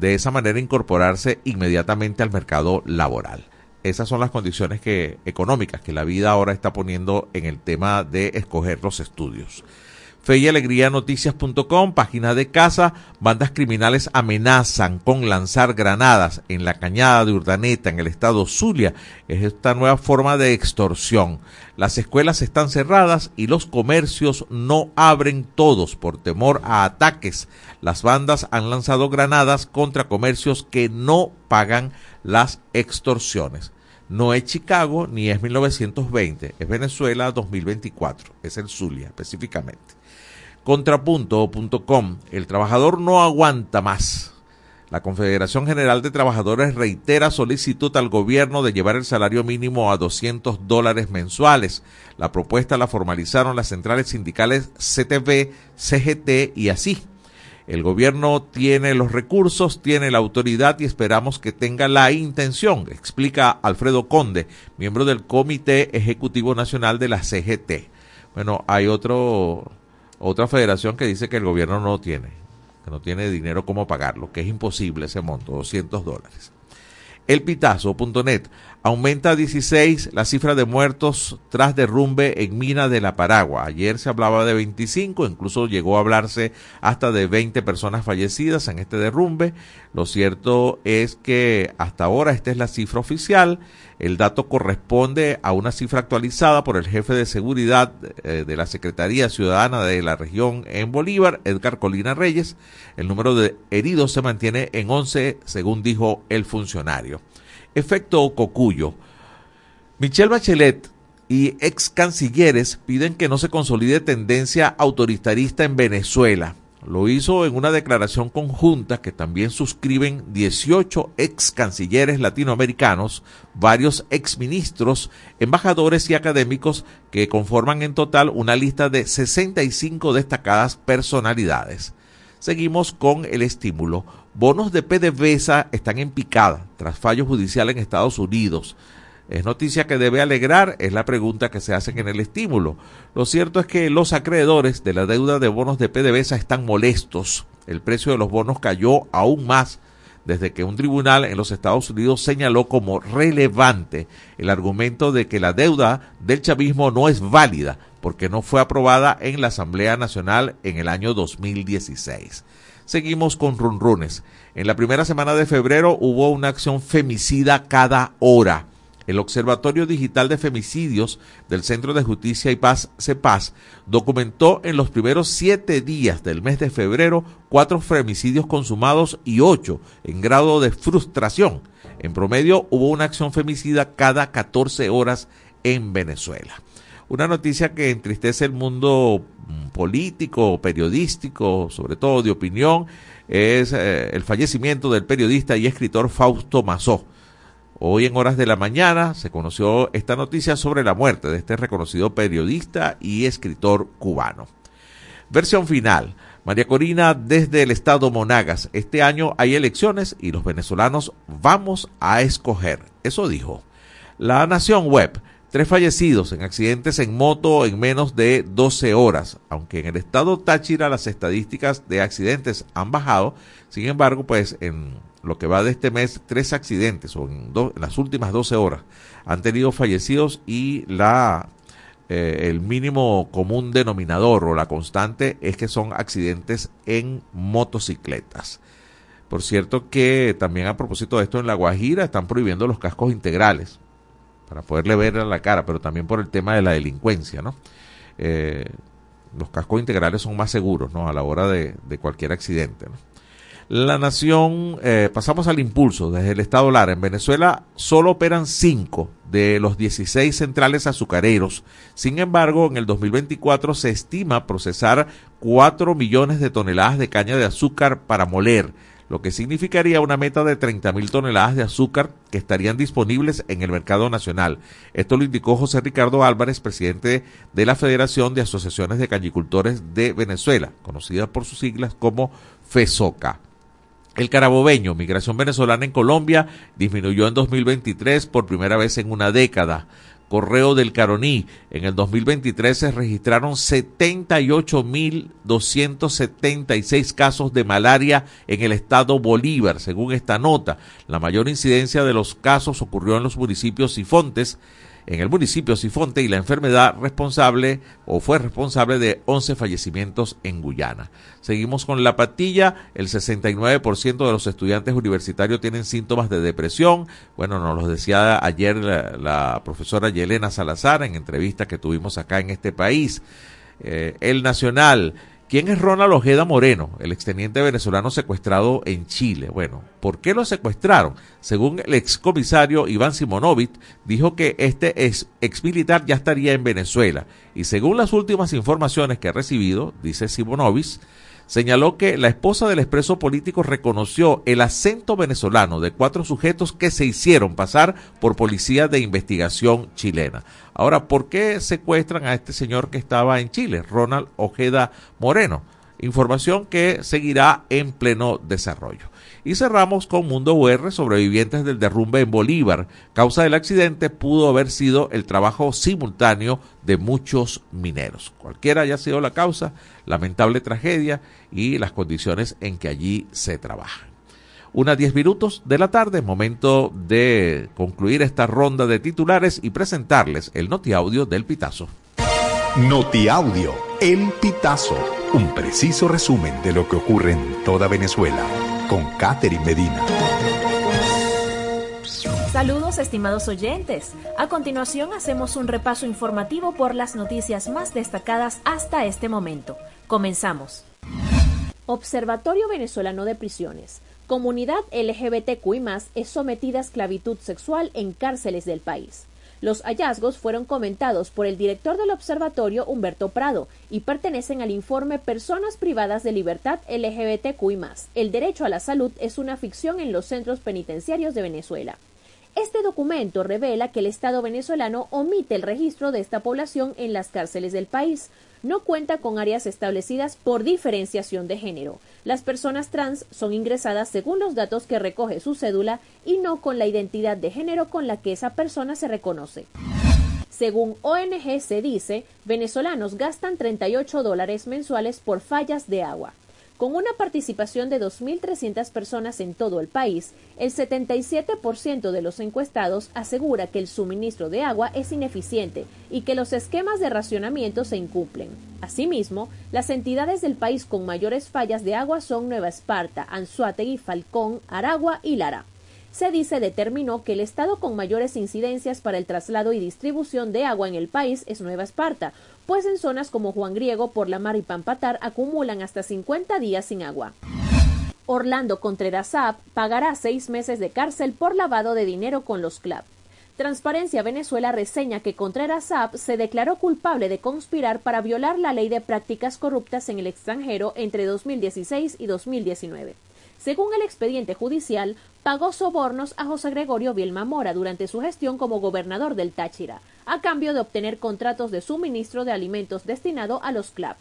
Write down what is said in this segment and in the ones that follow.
de esa manera incorporarse inmediatamente al mercado laboral. Esas son las condiciones que, económicas que la vida ahora está poniendo en el tema de escoger los estudios. Fe y Alegría Noticias.com, página de casa, bandas criminales amenazan con lanzar granadas en la cañada de Urdaneta, en el estado Zulia. Es esta nueva forma de extorsión. Las escuelas están cerradas y los comercios no abren todos por temor a ataques. Las bandas han lanzado granadas contra comercios que no pagan las extorsiones. No es Chicago ni es 1920, es Venezuela 2024, es el Zulia específicamente. Contrapunto.com, el trabajador no aguanta más. La Confederación General de Trabajadores reitera solicitud al gobierno de llevar el salario mínimo a 200 dólares mensuales. La propuesta la formalizaron las centrales sindicales CTV, CGT y así. El gobierno tiene los recursos, tiene la autoridad y esperamos que tenga la intención, explica Alfredo Conde, miembro del Comité Ejecutivo Nacional de la CGT. Bueno, hay otro otra federación que dice que el gobierno no tiene, que no tiene dinero como pagarlo, que es imposible ese monto, 200 dólares. Elpitazo.net aumenta a 16 la cifra de muertos tras derrumbe en mina de la Paragua. Ayer se hablaba de 25, incluso llegó a hablarse hasta de 20 personas fallecidas en este derrumbe. Lo cierto es que hasta ahora esta es la cifra oficial. El dato corresponde a una cifra actualizada por el jefe de seguridad eh, de la Secretaría Ciudadana de la región en Bolívar, Edgar Colina Reyes. El número de heridos se mantiene en 11, según dijo el funcionario. Efecto Cocuyo. Michelle Bachelet y ex cancilleres piden que no se consolide tendencia autoritarista en Venezuela. Lo hizo en una declaración conjunta que también suscriben 18 ex cancilleres latinoamericanos, varios ex ministros, embajadores y académicos que conforman en total una lista de 65 destacadas personalidades. Seguimos con el estímulo. Bonos de PDVSA están en picada tras fallo judicial en Estados Unidos. ¿Es noticia que debe alegrar? Es la pregunta que se hace en el estímulo. Lo cierto es que los acreedores de la deuda de bonos de PDVSA están molestos. El precio de los bonos cayó aún más desde que un tribunal en los Estados Unidos señaló como relevante el argumento de que la deuda del chavismo no es válida porque no fue aprobada en la Asamblea Nacional en el año 2016. Seguimos con runrunes. En la primera semana de febrero hubo una acción femicida cada hora. El Observatorio Digital de Femicidios del Centro de Justicia y Paz, CEPAS, documentó en los primeros siete días del mes de febrero cuatro femicidios consumados y ocho en grado de frustración. En promedio hubo una acción femicida cada 14 horas en Venezuela. Una noticia que entristece el mundo mm, político, periodístico, sobre todo de opinión, es eh, el fallecimiento del periodista y escritor Fausto Mazó. Hoy en horas de la mañana se conoció esta noticia sobre la muerte de este reconocido periodista y escritor cubano. Versión final. María Corina desde el estado Monagas. Este año hay elecciones y los venezolanos vamos a escoger. Eso dijo. La Nación Web. Tres fallecidos en accidentes en moto en menos de 12 horas. Aunque en el estado Táchira las estadísticas de accidentes han bajado, sin embargo, pues en lo que va de este mes, tres accidentes o en, las últimas 12 horas han tenido fallecidos y la eh, el mínimo común denominador o la constante es que son accidentes en motocicletas. Por cierto que también a propósito de esto en La Guajira están prohibiendo los cascos integrales para poderle ver a la cara, pero también por el tema de la delincuencia, ¿no? Eh, los cascos integrales son más seguros, ¿no? A la hora de, cualquier accidente, La nación, eh, pasamos al impulso desde el estado Lara. En Venezuela solo operan cinco de los 16 centrales azucareros. Sin embargo, en el 2024 se estima procesar 4 millones de toneladas de caña de azúcar para moler lo que significaría una meta de 30 mil toneladas de azúcar que estarían disponibles en el mercado nacional. Esto lo indicó José Ricardo Álvarez, presidente de la Federación de Asociaciones de Cañicultores de Venezuela, conocida por sus siglas como FESOCA. El carabobeño, migración venezolana en Colombia, disminuyó en 2023 por primera vez en una década Correo del Caroní. En el 2023 se registraron 78.276 casos de malaria en el estado Bolívar, según esta nota. La mayor incidencia de los casos ocurrió en los municipios Sifontes, en el municipio Sifonte y la enfermedad responsable o fue responsable de 11 fallecimientos en Guyana. Seguimos con la patilla. El 69% de los estudiantes universitarios tienen síntomas de depresión. Bueno, nos lo decía ayer la, la profesora Yelena Salazar en entrevista que tuvimos acá en este país. Eh, el Nacional ¿Quién es Ronald Ojeda Moreno, el exteniente venezolano secuestrado en Chile? Bueno, ¿por qué lo secuestraron? Según el excomisario Iván Simonovic, dijo que este ex, militar ya estaría en Venezuela. Y según las últimas informaciones que ha recibido, dice Simonovic, señaló que la esposa del expreso político reconoció el acento venezolano de cuatro sujetos que se hicieron pasar por policías de investigación chilena. Ahora, ¿por qué secuestran a este señor que estaba en Chile, Ronald Ojeda Moreno? Información que seguirá en pleno desarrollo. Y cerramos con Mundo UR, sobrevivientes del derrumbe en Bolívar. Causa del accidente pudo haber sido el trabajo simultáneo de muchos mineros. Cualquiera haya sido la causa, lamentable tragedia y las condiciones en que allí se trabaja. Unas 10 minutos de la tarde, momento de concluir esta ronda de titulares y presentarles el notiaudio del Pitazo. Notiaudio, El Pitazo, un preciso resumen de lo que ocurre en toda Venezuela con Catherine Medina. Saludos estimados oyentes. A continuación hacemos un repaso informativo por las noticias más destacadas hasta este momento. Comenzamos. Observatorio Venezolano de Prisiones. Comunidad LGBTQI es sometida a esclavitud sexual en cárceles del país. Los hallazgos fueron comentados por el director del observatorio Humberto Prado y pertenecen al informe Personas privadas de libertad LGBTQI. El derecho a la salud es una ficción en los centros penitenciarios de Venezuela. Este documento revela que el Estado venezolano omite el registro de esta población en las cárceles del país, no cuenta con áreas establecidas por diferenciación de género. Las personas trans son ingresadas según los datos que recoge su cédula y no con la identidad de género con la que esa persona se reconoce. Según ONG se dice, venezolanos gastan 38 dólares mensuales por fallas de agua. Con una participación de 2.300 personas en todo el país, el 77% de los encuestados asegura que el suministro de agua es ineficiente y que los esquemas de racionamiento se incumplen. Asimismo, las entidades del país con mayores fallas de agua son Nueva Esparta, Anzuategui, Falcón, Aragua y Lara se dice determinó que el estado con mayores incidencias para el traslado y distribución de agua en el país es Nueva Esparta, pues en zonas como Juan Griego, Por la Mar y Pampatar acumulan hasta 50 días sin agua. Orlando Contreras Saab pagará seis meses de cárcel por lavado de dinero con los club. Transparencia Venezuela reseña que Contreras Saab se declaró culpable de conspirar para violar la ley de prácticas corruptas en el extranjero entre 2016 y 2019. Según el expediente judicial, pagó sobornos a José Gregorio Vilma Mora durante su gestión como gobernador del Táchira, a cambio de obtener contratos de suministro de alimentos destinado a los CLAP.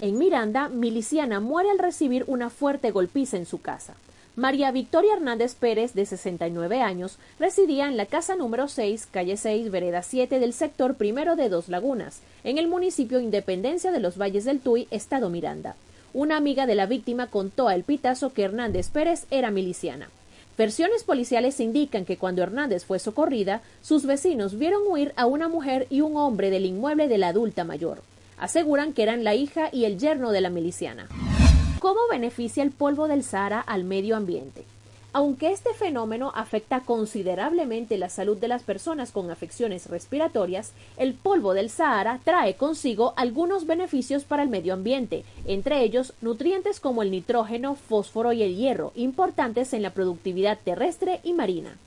En Miranda, miliciana muere al recibir una fuerte golpiza en su casa. María Victoria Hernández Pérez, de 69 años, residía en la casa número 6, calle 6, vereda 7 del sector primero de Dos Lagunas, en el municipio Independencia de los Valles del Tuy, estado Miranda. Una amiga de la víctima contó a El Pitazo que Hernández Pérez era miliciana. Versiones policiales indican que cuando Hernández fue socorrida, sus vecinos vieron huir a una mujer y un hombre del inmueble de la adulta mayor. Aseguran que eran la hija y el yerno de la miliciana. ¿Cómo beneficia el polvo del Sahara al medio ambiente? Aunque este fenómeno afecta considerablemente la salud de las personas con afecciones respiratorias, el polvo del Sahara trae consigo algunos beneficios para el medio ambiente, entre ellos nutrientes como el nitrógeno, fósforo y el hierro, importantes en la productividad terrestre y marina.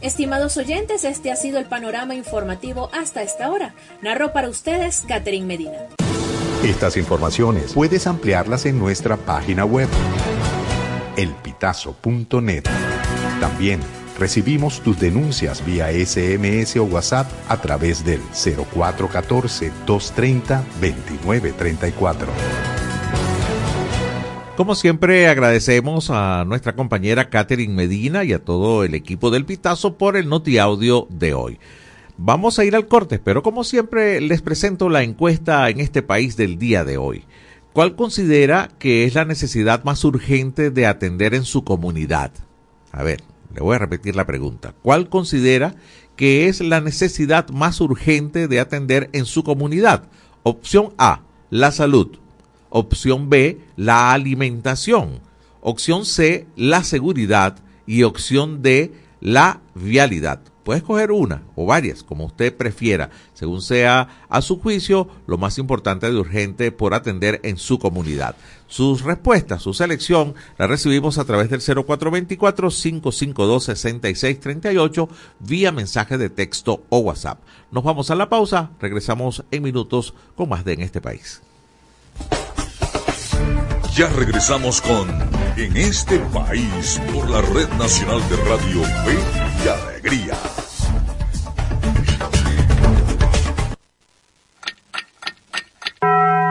Estimados oyentes, este ha sido el panorama informativo hasta esta hora. Narro para ustedes Catherine Medina. Estas informaciones puedes ampliarlas en nuestra página web elpitazo.net. También recibimos tus denuncias vía SMS o WhatsApp a través del 0414-230-2934. Como siempre, agradecemos a nuestra compañera Catherine Medina y a todo el equipo del Pitazo por el Noti Audio de hoy. Vamos a ir al corte, pero como siempre les presento la encuesta en este país del día de hoy. ¿Cuál considera que es la necesidad más urgente de atender en su comunidad? A ver, le voy a repetir la pregunta. ¿Cuál considera que es la necesidad más urgente de atender en su comunidad? Opción A, la salud. Opción B, la alimentación. Opción C, la seguridad. Y opción D, la vialidad. Puede escoger una o varias, como usted prefiera, según sea a su juicio lo más importante y urgente por atender en su comunidad. Sus respuestas, su selección, la recibimos a través del 0424-552-6638 vía mensaje de texto o WhatsApp. Nos vamos a la pausa, regresamos en minutos con más de En este país. Ya regresamos con En este país por la Red Nacional de Radio Fe y Alegría.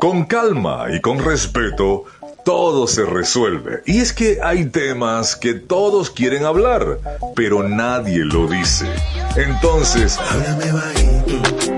Con calma y con respeto, todo se resuelve. Y es que hay temas que todos quieren hablar, pero nadie lo dice. Entonces, háblame bajito.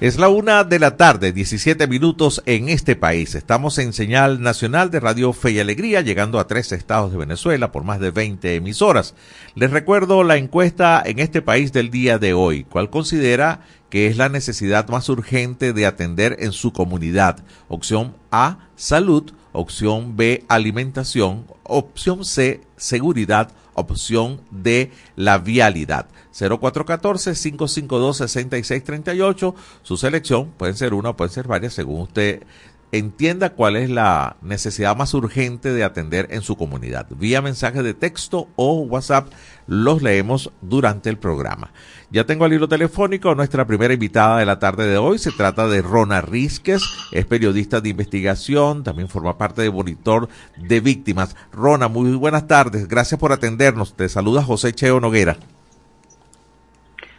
Es la una de la tarde, 17 minutos en este país. Estamos en señal nacional de Radio Fe y Alegría, llegando a tres estados de Venezuela por más de 20 emisoras. Les recuerdo la encuesta en este país del día de hoy. ¿Cuál considera que es la necesidad más urgente de atender en su comunidad? Opción A, salud. Opción B, alimentación. Opción C, seguridad. Opción D, la vialidad. 0414-552-6638. Su selección pueden ser una pueden ser varias según usted entienda cuál es la necesidad más urgente de atender en su comunidad. Vía mensaje de texto o WhatsApp los leemos durante el programa. Ya tengo al hilo telefónico nuestra primera invitada de la tarde de hoy. Se trata de Rona Rizquez, es periodista de investigación, también forma parte de Monitor de Víctimas. Rona, muy buenas tardes, gracias por atendernos. Te saluda José Cheo Noguera.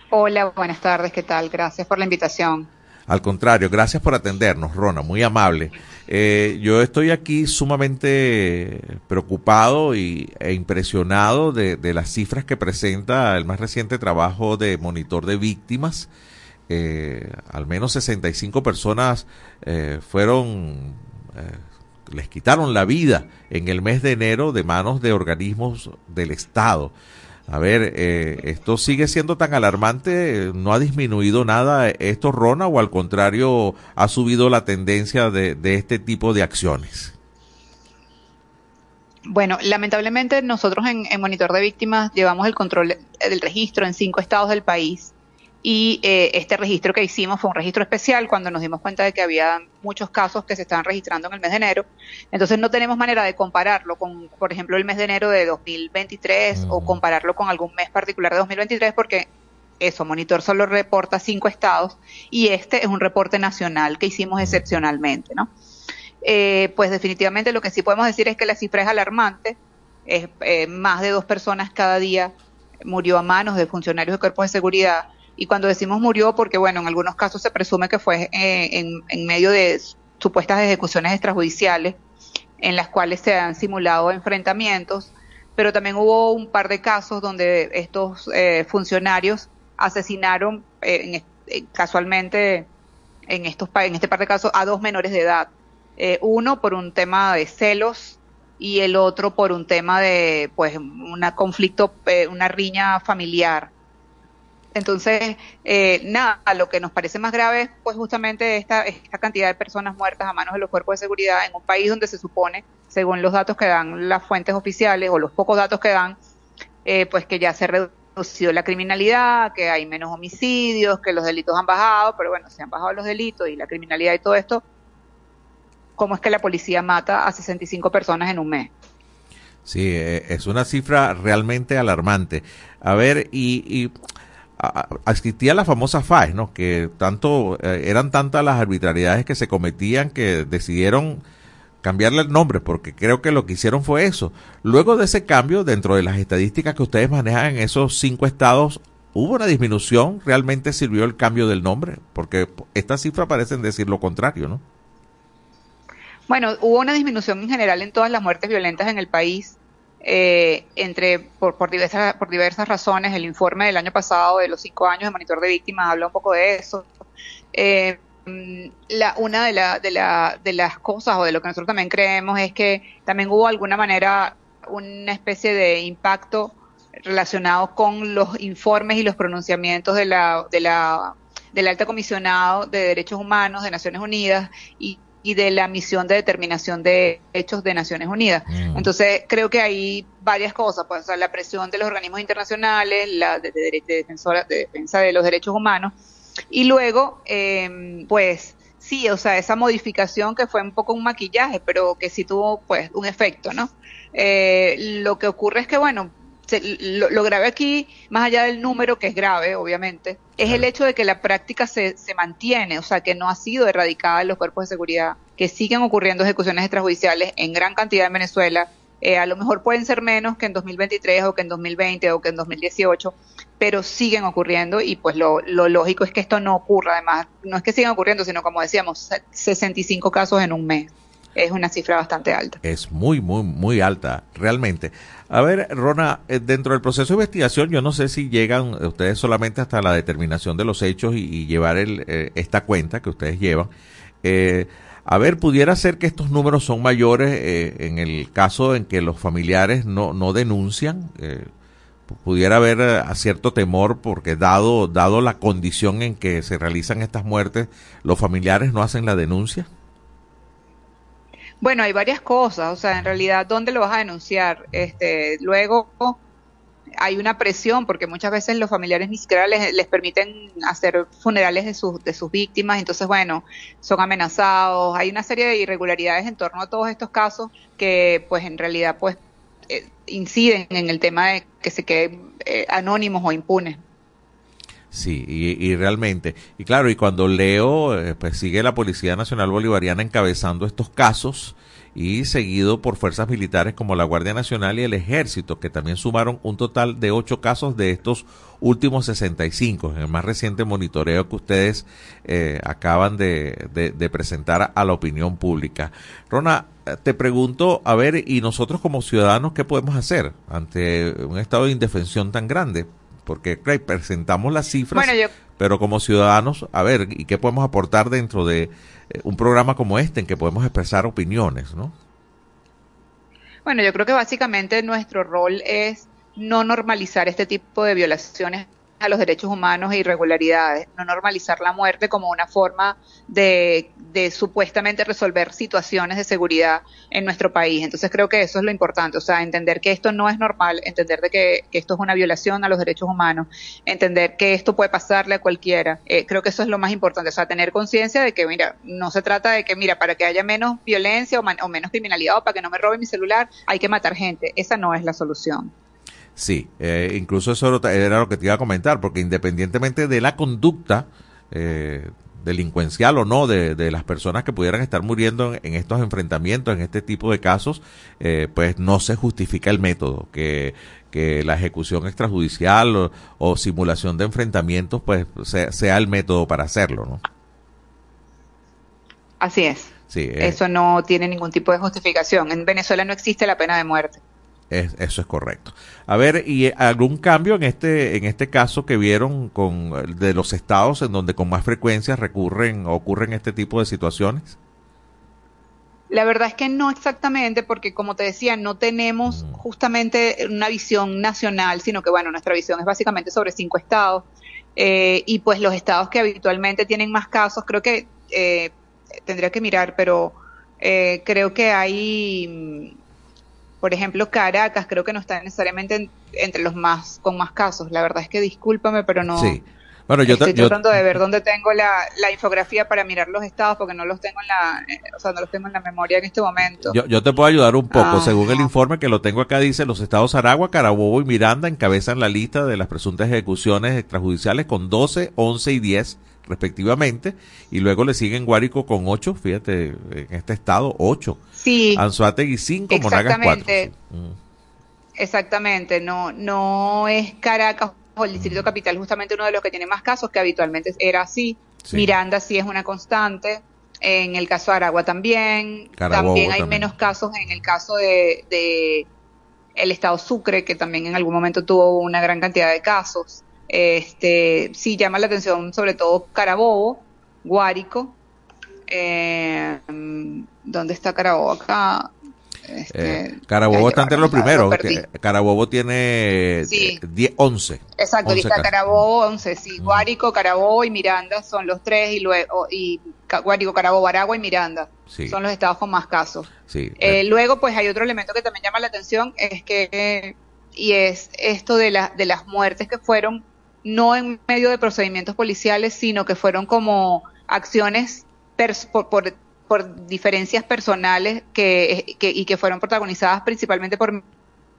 Hola, buenas tardes, ¿qué tal? Gracias por la invitación. Al contrario, gracias por atendernos, Rona, muy amable. Eh, yo estoy aquí sumamente preocupado y, e impresionado de, las cifras que presenta el más reciente trabajo de monitor de víctimas. Eh, al menos 65 personas eh, fueron, eh, les quitaron la vida en el mes de enero de manos de organismos del Estado. A ver, eh, ¿esto sigue siendo tan alarmante? ¿No ha disminuido nada esto, Rona, o al contrario, ha subido la tendencia de, de este tipo de acciones? Bueno, lamentablemente nosotros en, en, Monitor de Víctimas llevamos el control del registro en cinco estados del país y eh, este registro que hicimos fue un registro especial cuando nos dimos cuenta de que había muchos casos que se estaban registrando en el mes de enero. Entonces no tenemos manera de compararlo con, por ejemplo, el mes de enero de 2023 mm. o compararlo con algún mes particular de 2023 porque eso, Monitor solo reporta cinco estados y este es un reporte nacional que hicimos excepcionalmente, ¿no? eh, pues definitivamente lo que sí podemos decir es que la cifra es alarmante. Es, eh, más de dos personas cada día murió a manos de funcionarios de cuerpos de seguridad. Y cuando decimos murió, porque bueno, en algunos casos se presume que fue en, en medio de supuestas ejecuciones extrajudiciales en las cuales se han simulado enfrentamientos, pero también hubo un par de casos donde estos eh, funcionarios asesinaron eh, eh, casualmente en estos en este par de casos a dos menores de edad, uno por un tema de celos y el otro por un tema de pues un conflicto, una riña familiar. Entonces, eh, nada, lo que nos parece más grave es pues justamente esta, esta cantidad de personas muertas a manos de los cuerpos de seguridad en un país donde se supone, según los datos que dan las fuentes oficiales o los pocos datos que dan, eh, pues que ya se reducido la criminalidad, que hay menos homicidios, que los delitos han bajado, pero bueno, se han bajado los delitos y la criminalidad y todo esto, ¿cómo es que la policía mata a 65 personas en un mes? Sí, eh, es una cifra realmente alarmante. A ver, y, y existía la famosa FAES, ¿no? Que tanto eh, eran tantas las arbitrariedades que se cometían que decidieron cambiarle el nombre, porque creo que lo que hicieron fue eso. Luego de ese cambio, dentro de las estadísticas que ustedes manejan en esos cinco estados, ¿hubo una disminución? ¿Realmente sirvió el cambio del nombre? Porque estas cifras parecen decir lo contrario, ¿no? Bueno, hubo una disminución en general en todas las muertes violentas en el país eh, entre por, por, diversas, por diversas razones. El informe del año pasado de los cinco años de monitor de víctimas habla un poco de eso. Eh, la, una de, la, de, la, de las cosas o de lo que nosotros también creemos es que también hubo alguna manera una especie de impacto relacionado con los informes y los pronunciamientos de la, de la, del alta comisionado de derechos humanos de Naciones Unidas y y de la misión de determinación de hechos de Naciones Unidas. Mm. Entonces, creo que hay varias cosas, pues, la presión de los organismos internacionales, la de, de, defensora, de defensa de los derechos humanos, y luego, em, pues, sí, o sea, esa modificación que fue un poco un maquillaje, pero que sí tuvo, pues, un efecto, ¿no? Eh, lo que ocurre es que, bueno, lo, grave aquí, más allá del número, que es grave, obviamente, es el hecho de que la práctica se, se mantiene, o sea, que no ha sido erradicada en los cuerpos de seguridad, que siguen ocurriendo ejecuciones extrajudiciales en gran cantidad en Venezuela. Eh, a lo mejor pueden ser menos que en 2023 o que en 2020 o que en 2018, pero siguen ocurriendo y pues lo, lo lógico es que esto no ocurra. Además, no es que sigan ocurriendo, sino como decíamos, 65 casos en un mes es una cifra bastante alta. Es muy, muy, muy alta, realmente. A ver, Rona, eh, dentro del proceso de investigación, yo no sé si llegan ustedes solamente hasta la determinación de los hechos y, llevar el, eh, esta cuenta que ustedes llevan. Eh, a ver, pudiera ser que estos números son mayores en el caso en que los familiares no, no denuncian. pudiera haber cierto temor porque dado, dado la condición en que se realizan estas muertes, los familiares no hacen la denuncia. Bueno, hay varias cosas, o sea, en realidad, ¿dónde lo vas a denunciar? Este, luego hay una presión porque muchas veces los familiares ni siquiera les, les permiten hacer funerales de sus, de sus víctimas, entonces, bueno, son amenazados, hay una serie de irregularidades en torno a todos estos casos que, pues, en realidad, pues, eh, inciden en el tema de que se queden eh, anónimos o impunes. Sí, y, realmente, y claro, y cuando leo, eh, pues sigue la Policía Nacional Bolivariana encabezando estos casos y seguido por fuerzas militares como la Guardia Nacional y el Ejército, que también sumaron un total de ocho casos de estos últimos 65, en el más reciente monitoreo que ustedes eh, acaban de, de, presentar a la opinión pública. Rona, eh, te pregunto, a ver, y nosotros como ciudadanos, ¿qué podemos hacer ante un estado de indefensión tan grande? Porque presentamos las cifras, pero como ciudadanos, a ver, ¿y qué podemos aportar dentro de eh, un programa como este en que podemos expresar opiniones, no? Bueno, yo creo que básicamente nuestro rol es no normalizar este tipo de violaciones a los derechos humanos e irregularidades, no normalizar la muerte como una forma de, supuestamente resolver situaciones de seguridad en nuestro país. Entonces creo que eso es lo importante, o sea, entender que esto no es normal, entender de que, esto es una violación a los derechos humanos, entender que esto puede pasarle a cualquiera. Eh, creo que eso es lo más importante, o sea, tener conciencia de que, mira, no se trata de que, mira, para que haya menos violencia o, o menos criminalidad o para que no me roben mi celular, hay que matar gente. Esa no es la solución. Sí, eh, incluso eso era lo que te iba a comentar, porque independientemente de la conducta, eh, delincuencial o no de, de, las personas que pudieran estar muriendo en, estos enfrentamientos, en este tipo de casos, eh, pues no se justifica el método, que, que la ejecución extrajudicial o, simulación de enfrentamientos pues sea, sea, el método para hacerlo, ¿no? Así es. Sí, eh. Eso no tiene ningún tipo de justificación. En Venezuela no existe la pena de muerte. Es, eso es correcto. A ver, ¿y algún cambio en este en este caso que vieron con de los estados en donde con más frecuencia recurren ocurren este tipo de situaciones? La verdad es que no exactamente, porque como te decía, no tenemos mm. justamente una visión nacional, sino que bueno, nuestra visión es básicamente sobre cinco estados. Eh, y pues los estados que habitualmente tienen más casos, creo que eh, tendría que mirar, pero eh, creo que hay por ejemplo, Caracas creo que no está necesariamente entre los más con más casos. La verdad es que discúlpame, pero no. Sí. Bueno, yo estoy tratando de ver dónde tengo la, la, infografía para mirar los estados porque no los tengo en la, eh, o sea, no los tengo en la memoria en este momento. Yo, yo te puedo ayudar un poco. Según el informe que lo tengo acá dice los estados Aragua, Carabobo y Miranda encabezan la lista de las presuntas ejecuciones extrajudiciales con 12, 11 y 10 respectivamente, y luego le siguen Guárico con 8, fíjate, en este estado 8. Sí. Anzuategui 5, Monagas 4. Exactamente, no, no es Caracas o el Distrito Capital justamente uno de los que tiene más casos, que habitualmente era así. Miranda sí es una constante. En el caso de Aragua también. también hay menos casos en el caso de, de, el estado Sucre, que también en algún momento tuvo una gran cantidad de casos. Este, sí llama la atención sobre todo Carabobo, Guárico. Eh, ¿Dónde está Carabobo? Acá. Este, eh, Carabobo está entre los primeros. Carabobo tiene 10, 11. Exacto, está Carabobo 11, sí. Guárico, Carabobo y Miranda son los tres y luego y Guárico, Carabobo, Aragua y Miranda son los estados con más casos. Sí. Eh, luego, pues hay otro elemento que también llama la atención es que y es esto de, la, de las muertes que fueron no en medio de procedimientos policiales, sino que fueron como acciones por, por, diferencias personales que, y que fueron protagonizadas principalmente por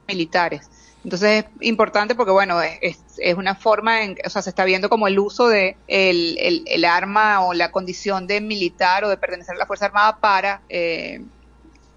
militares. Entonces es importante porque, bueno, es, es una forma, en, o sea, se está viendo como el uso de el, el, el, arma o la condición de militar o de pertenecer a la Fuerza Armada para eh,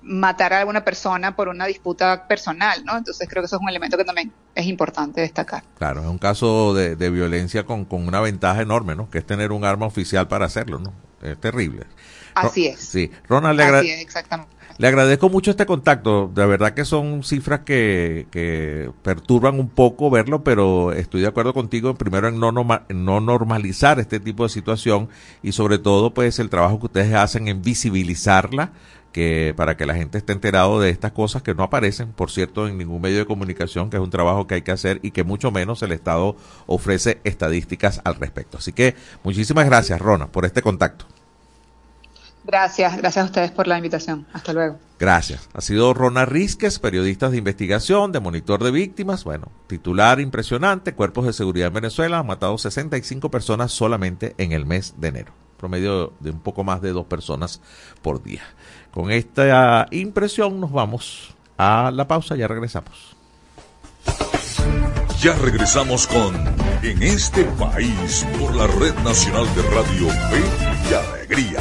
matar a alguna persona por una disputa personal, ¿no? Entonces creo que eso es un elemento que también es importante destacar. Claro, es un caso de, violencia con, con, una ventaja enorme, ¿no? Que es tener un arma oficial para hacerlo, ¿no? Es terrible. Así es. Sí, Ronald, le, exactamente. le agradezco mucho este contacto. De verdad que son cifras que, que perturban un poco verlo, pero estoy de acuerdo contigo primero en no, en no normalizar este tipo de situación y sobre todo pues el trabajo que ustedes hacen en visibilizarla que para que la gente esté enterado de estas cosas que no aparecen, por cierto, en ningún medio de comunicación, que es un trabajo que hay que hacer y que mucho menos el Estado ofrece estadísticas al respecto. Así que muchísimas gracias, Rona, por este contacto. Gracias, gracias a ustedes por la invitación. Hasta luego. Gracias. Ha sido Rona Rizquez, periodista de investigación, de monitor de víctimas. Bueno, titular impresionante, cuerpos de seguridad en Venezuela han matado 65 personas solamente en el mes de enero. Promedio de un poco más de dos personas por día. Con esta impresión nos vamos a la pausa, ya regresamos. Ya regresamos con En este país por la Red Nacional de Radio Fe y Alegría.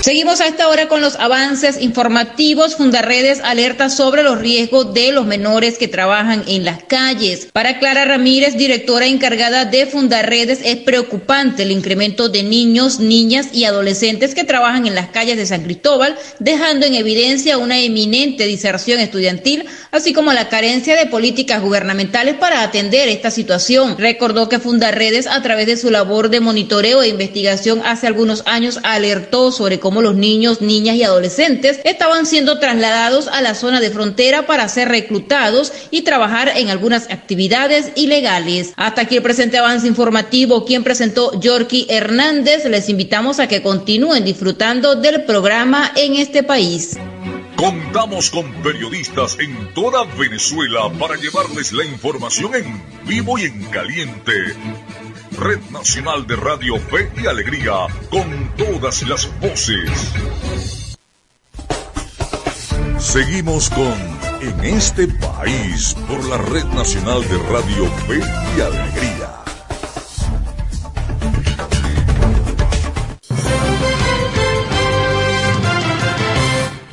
Seguimos a esta hora con los avances informativos. Fundarredes alerta sobre los riesgos de los menores que trabajan en las calles. Para Clara Ramírez, directora encargada de Fundarredes, es preocupante el incremento de niños, niñas y adolescentes que trabajan en las calles de San Cristóbal, dejando en evidencia una eminente diserción estudiantil, así como la carencia de políticas gubernamentales para atender esta situación. Recordó que Fundarredes, a través de su labor de monitoreo e investigación hace algunos años, alertó sobre cómo los niños, niñas y adolescentes estaban siendo trasladados a la zona de frontera para ser reclutados y trabajar en algunas actividades ilegales. Hasta aquí el presente avance informativo, quien presentó Yorky Hernández. Les invitamos a que continúen disfrutando del programa en este país. Contamos con periodistas en toda Venezuela para llevarles la información en vivo y en caliente Red Nacional de Radio Fe y Alegría, con todas las voces. Seguimos con En este país por la Red Nacional de Radio Fe y Alegría.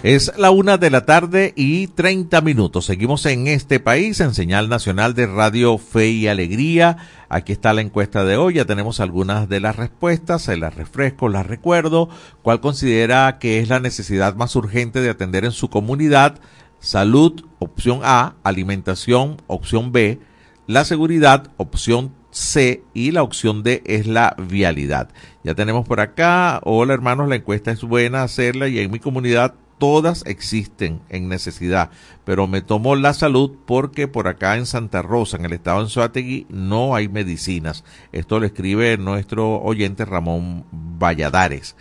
Es la una de la tarde y 30 minutos. Seguimos en este país en señal nacional de Radio Fe y Alegría. Aquí está la encuesta de hoy. Ya tenemos algunas de las respuestas. Se las refresco, las recuerdo. ¿Cuál considera que es la necesidad más urgente de atender en su comunidad? Salud, opción A. Alimentación, opción B. La seguridad, opción C y la opción D es la vialidad. Ya tenemos por acá, hola hermanos, la encuesta es buena hacerla y en mi comunidad todas existen en necesidad, pero me tomó la salud porque por acá en Santa Rosa, en el estado de Anzoátegui, no hay medicinas. Esto lo escribe nuestro oyente Ramón Valladares.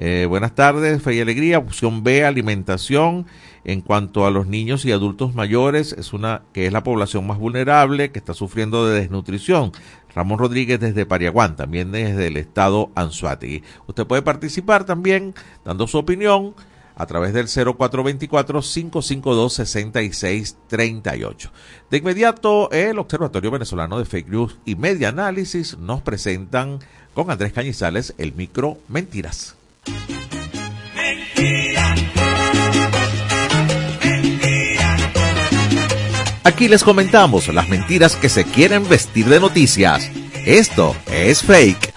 Eh, buenas tardes, fe y alegría. Opción B, alimentación. En cuanto a los niños y adultos mayores, es una que es la población más vulnerable que está sufriendo de desnutrición. Ramón Rodríguez desde Pariaguán, también desde el estado Anzuategui. Usted puede participar también dando su opinión a través del 0424-552-6638. De inmediato, el Observatorio Venezolano de Fake News y Media Análisis nos presentan con Andrés Cañizales el micro Mentiras. Aquí les comentamos las mentiras que se quieren vestir de noticias. Esto es fake.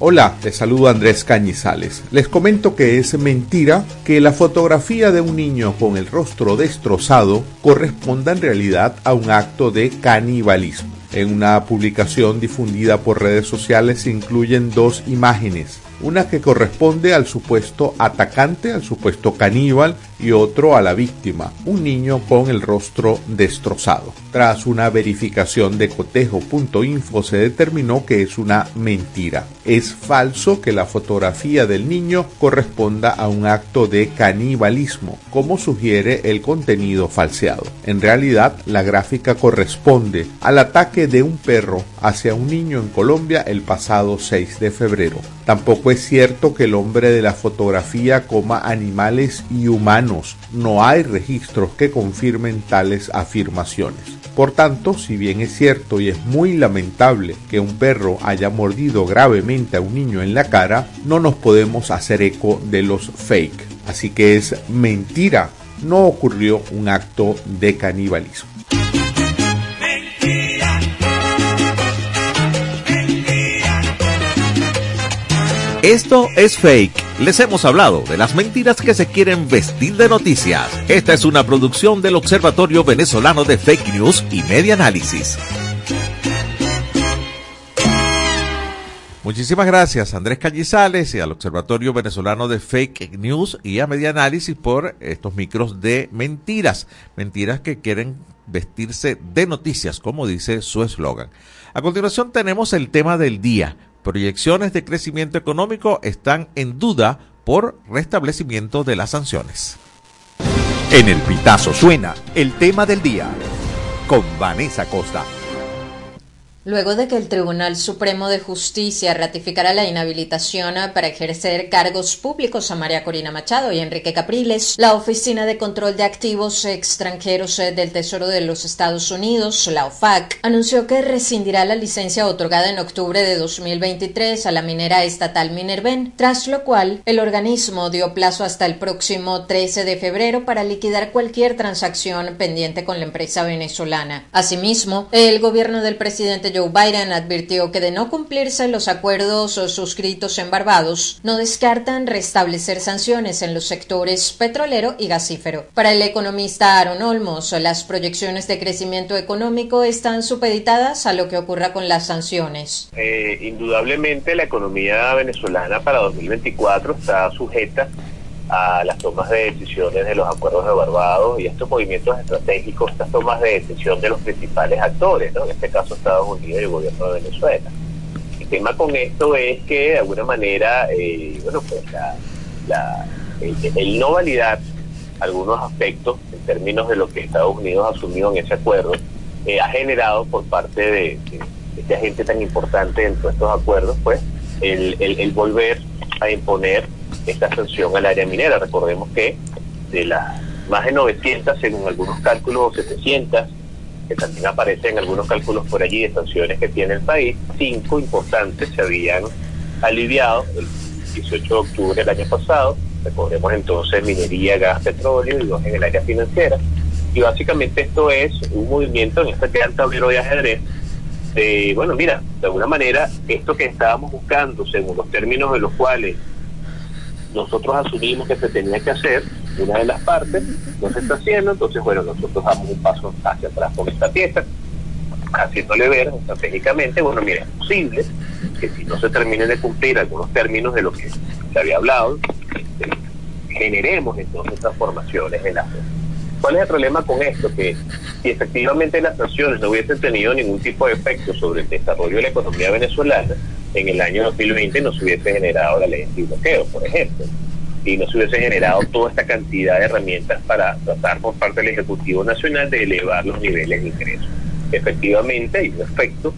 Hola, les saludo Andrés Cañizales. Les comento que es mentira que la fotografía de un niño con el rostro destrozado corresponda en realidad a un acto de canibalismo. En una publicación difundida por redes sociales se incluyen dos imágenes, una que corresponde al supuesto atacante, al supuesto caníbal, y otro a la víctima, un niño con el rostro destrozado. Tras una verificación de cotejo.info se determinó que es una mentira. Es falso que la fotografía del niño corresponda a un acto de canibalismo, como sugiere el contenido falseado. En realidad, la gráfica corresponde al ataque de un perro hacia un niño en Colombia el pasado 6 de febrero. Tampoco es cierto que el hombre de la fotografía coma animales y humanos. No hay registros que confirmen tales afirmaciones. Por tanto, si bien es cierto y es muy lamentable que un perro haya mordido gravemente a un niño en la cara, no nos podemos hacer eco de los fake. Así que es mentira, no ocurrió un acto de canibalismo. Esto es fake. Les hemos hablado de las mentiras que se quieren vestir de noticias. Esta es una producción del Observatorio Venezolano de Fake News y Media Análisis. Muchísimas gracias a Andrés Callizales y al Observatorio Venezolano de Fake News y a Media Análisis por estos micros de mentiras. Mentiras que quieren vestirse de noticias, como dice su eslogan. A continuación tenemos el tema del día proyecciones de crecimiento económico están en duda por restablecimiento de las sanciones. En el Pitazo suena el tema del día con Vanessa Costa. Luego de que el Tribunal Supremo de Justicia ratificara la inhabilitación para ejercer cargos públicos a María Corina Machado y Enrique Capriles, la Oficina de Control de Activos Extranjeros del Tesoro de los Estados Unidos, la OFAC, anunció que rescindirá la licencia otorgada en octubre de 2023 a la minera estatal Minerven, tras lo cual el organismo dio plazo hasta el próximo 13 de febrero para liquidar cualquier transacción pendiente con la empresa venezolana. Asimismo, el gobierno del presidente Joe Biden advirtió que de no cumplirse los acuerdos suscritos en Barbados, no descartan restablecer sanciones en los sectores petrolero y gasífero. Para el economista Aaron Olmos, las proyecciones de crecimiento económico están supeditadas a lo que ocurra con las sanciones. Eh, indudablemente la economía venezolana para 2024 está sujeta a las tomas de decisiones de los acuerdos de Barbados y estos movimientos estratégicos, estas tomas de decisión de los principales actores, ¿no? en este caso Estados Unidos y el gobierno de Venezuela. El tema con esto es que de alguna manera, eh, bueno, pues la, el, no validar algunos aspectos en términos de lo que Estados Unidos asumió en ese acuerdo, eh, ha generado por parte de, este agente tan importante dentro de estos acuerdos, pues el, el volver a imponer esta sanción al área minera. Recordemos que de las más de 900, según algunos cálculos, 700, que también aparecen en algunos cálculos por allí de sanciones que tiene el país, cinco importantes se habían aliviado el 18 de octubre del año pasado. Recordemos entonces minería, gas, petróleo y dos en el área financiera. Y básicamente esto es un movimiento en este gran tablero de ajedrez de, bueno, mira, de alguna manera, esto que estábamos buscando, según los términos de los cuales nosotros asumimos que se tenía que hacer, una de las partes no se está haciendo, entonces bueno, nosotros damos un paso hacia atrás con esta pieza, haciéndole ver estratégicamente, bueno, mira, es posible que si no se terminen de cumplir algunos términos de lo que se había hablado, este, generemos entonces transformaciones en la ¿Cuál es el problema con esto? Que si efectivamente las sanciones no hubiesen tenido ningún tipo de efecto sobre el desarrollo de la economía venezolana, en el año 2020 no se hubiese generado la ley de bloqueo, por ejemplo, y no se hubiese generado toda esta cantidad de herramientas para tratar por parte del Ejecutivo Nacional de elevar los niveles de ingresos. Efectivamente hay un efecto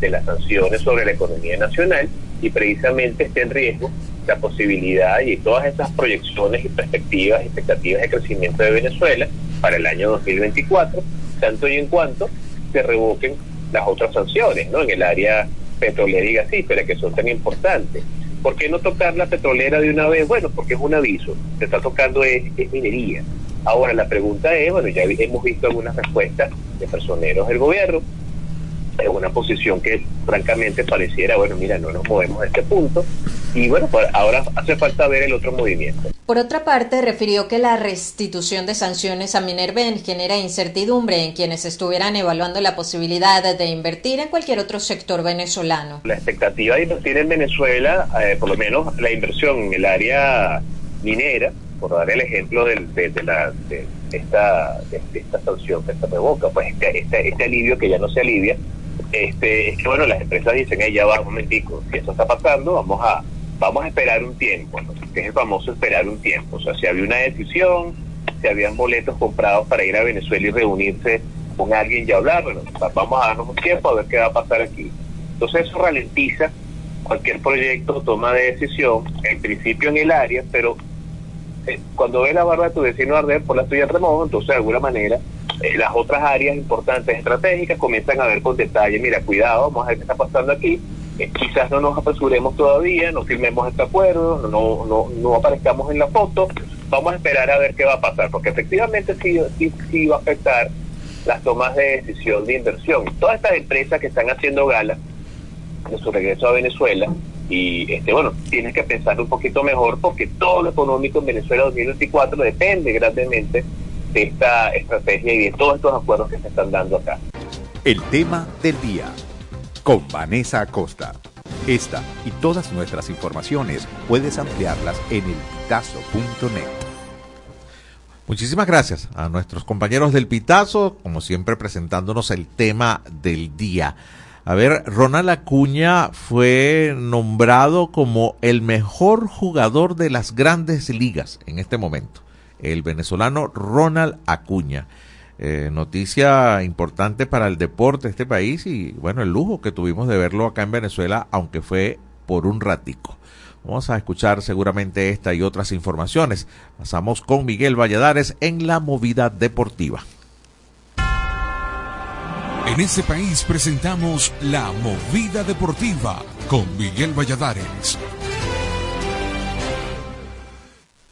de las sanciones sobre la economía nacional y precisamente está en riesgo la posibilidad y todas esas proyecciones y perspectivas y expectativas de crecimiento de Venezuela para el año 2024, tanto y en cuanto se revoquen las otras sanciones, ¿no? En el área petrolera y gasífera, que son tan importantes. ¿Por qué no tocar la petrolera de una vez? Bueno, porque es un aviso. Se está tocando es, minería. Ahora, la pregunta es, bueno, ya hemos visto algunas respuestas de personeros del gobierno, es una posición que francamente pareciera, bueno, mira, no nos movemos a este punto. Y bueno, pues ahora hace falta ver el otro movimiento. Por otra parte, refirió que la restitución de sanciones a Minerven genera incertidumbre en quienes estuvieran evaluando la posibilidad de invertir en cualquier otro sector venezolano. La expectativa de invertir en Venezuela, eh, por lo menos la inversión en el área minera, por dar el ejemplo de, la, de, esta, de, esta sanción que se revoca, pues este, este, este, alivio que ya no se alivia, este, es que bueno, las empresas dicen, ya va un momentico, si esto está pasando, vamos a vamos a esperar un tiempo, que es el famoso esperar un tiempo. O sea, si había una decisión, si habían boletos comprados para ir a Venezuela y reunirse con alguien y hablar, bueno, vamos a darnos un tiempo a ver qué va a pasar aquí. Entonces eso ralentiza cualquier proyecto, toma de decisión, en principio en el área, pero eh, cuando ves la barba de tu vecino arder por la tuya remoto, entonces de alguna manera eh, las otras áreas importantes estratégicas comienzan a ver con detalle, mira, cuidado, vamos a ver qué está pasando aquí, eh, quizás no nos apresuremos todavía, no firmemos este acuerdo, no, no, no aparezcamos en la foto, vamos a esperar a ver qué va a pasar, porque efectivamente sí, sí, sí va a afectar las tomas de decisión de inversión. Todas estas empresas que están haciendo gala de su regreso a Venezuela, y este bueno, tienes que pensar un poquito mejor porque todo lo económico en Venezuela 2024 depende grandemente de esta estrategia y de todos estos acuerdos que se están dando acá. El tema del día con Vanessa Acosta. Esta y todas nuestras informaciones puedes ampliarlas en el pitazo.net. Muchísimas gracias a nuestros compañeros del Pitazo, como siempre presentándonos el tema del día. A ver, Ronald Acuña fue nombrado como el mejor jugador de las grandes ligas en este momento. El venezolano Ronald Acuña. Eh, noticia importante para el deporte de este país y bueno, el lujo que tuvimos de verlo acá en Venezuela, aunque fue por un ratico. Vamos a escuchar seguramente esta y otras informaciones. Pasamos con Miguel Valladares en la movida deportiva. En este país presentamos La Movida Deportiva con Miguel Valladares.